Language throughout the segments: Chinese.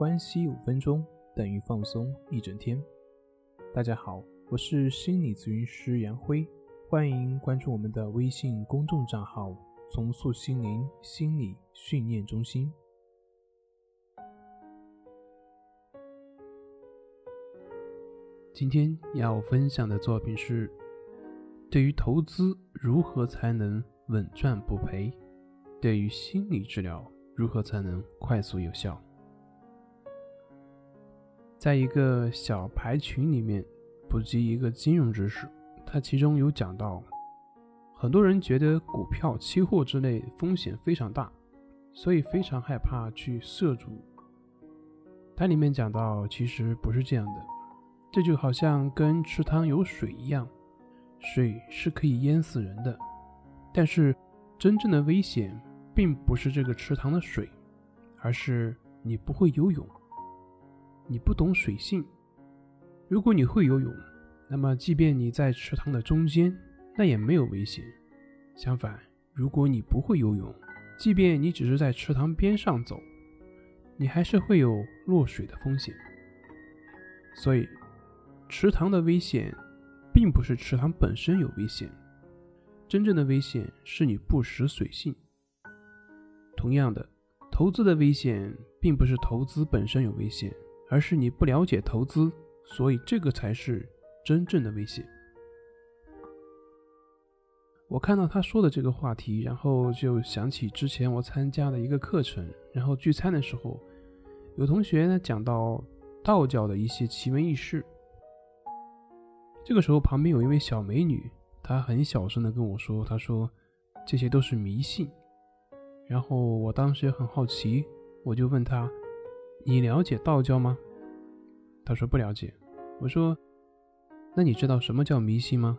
关系五分钟等于放松一整天。大家好，我是心理咨询师杨辉，欢迎关注我们的微信公众账号“重塑心灵心理训练中心”。今天要分享的作品是：对于投资，如何才能稳赚不赔？对于心理治疗，如何才能快速有效？在一个小牌群里面普及一个金融知识，它其中有讲到，很多人觉得股票、期货之类风险非常大，所以非常害怕去涉足。它里面讲到，其实不是这样的，这就好像跟池塘有水一样，水是可以淹死人的，但是真正的危险。并不是这个池塘的水，而是你不会游泳，你不懂水性。如果你会游泳，那么即便你在池塘的中间，那也没有危险。相反，如果你不会游泳，即便你只是在池塘边上走，你还是会有落水的风险。所以，池塘的危险，并不是池塘本身有危险，真正的危险是你不识水性。同样的，投资的危险并不是投资本身有危险，而是你不了解投资，所以这个才是真正的危险。我看到他说的这个话题，然后就想起之前我参加的一个课程，然后聚餐的时候，有同学呢讲到道教的一些奇闻异事。这个时候旁边有一位小美女，她很小声的跟我说：“她说这些都是迷信。”然后我当时也很好奇，我就问他：“你了解道教吗？”他说不了解。我说：“那你知道什么叫迷信吗？”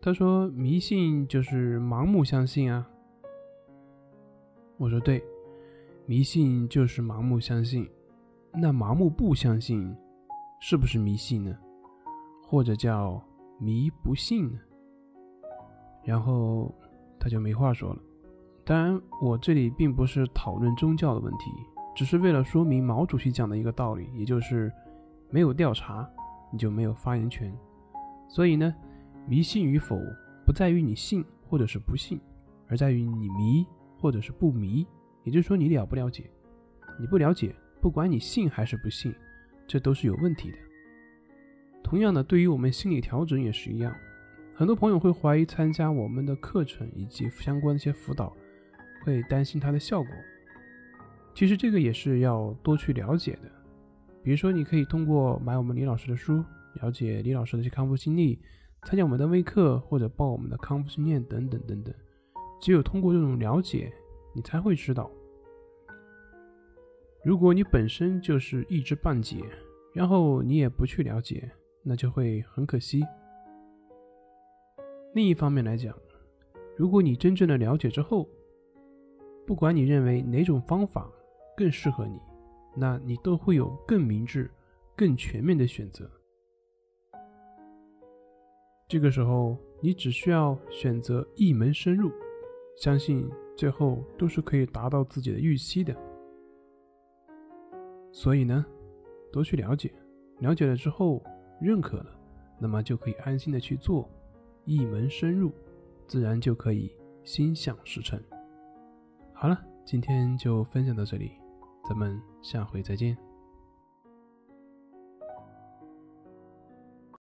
他说：“迷信就是盲目相信啊。”我说：“对，迷信就是盲目相信。那盲目不相信，是不是迷信呢？或者叫迷不信呢？”然后他就没话说了。当然，我这里并不是讨论宗教的问题，只是为了说明毛主席讲的一个道理，也就是没有调查，你就没有发言权。所以呢，迷信与否不在于你信或者是不信，而在于你迷或者是不迷。也就是说，你了不了解？你不了解，不管你信还是不信，这都是有问题的。同样的，对于我们心理调整也是一样，很多朋友会怀疑参加我们的课程以及相关的一些辅导。会担心它的效果，其实这个也是要多去了解的。比如说，你可以通过买我们李老师的书，了解李老师的一些康复经历，参加我们的微课或者报我们的康复训练等等等等。只有通过这种了解，你才会知道。如果你本身就是一知半解，然后你也不去了解，那就会很可惜。另一方面来讲，如果你真正的了解之后，不管你认为哪种方法更适合你，那你都会有更明智、更全面的选择。这个时候，你只需要选择一门深入，相信最后都是可以达到自己的预期的。所以呢，多去了解，了解了之后认可了，那么就可以安心的去做，一门深入，自然就可以心想事成。好了，今天就分享到这里，咱们下回再见。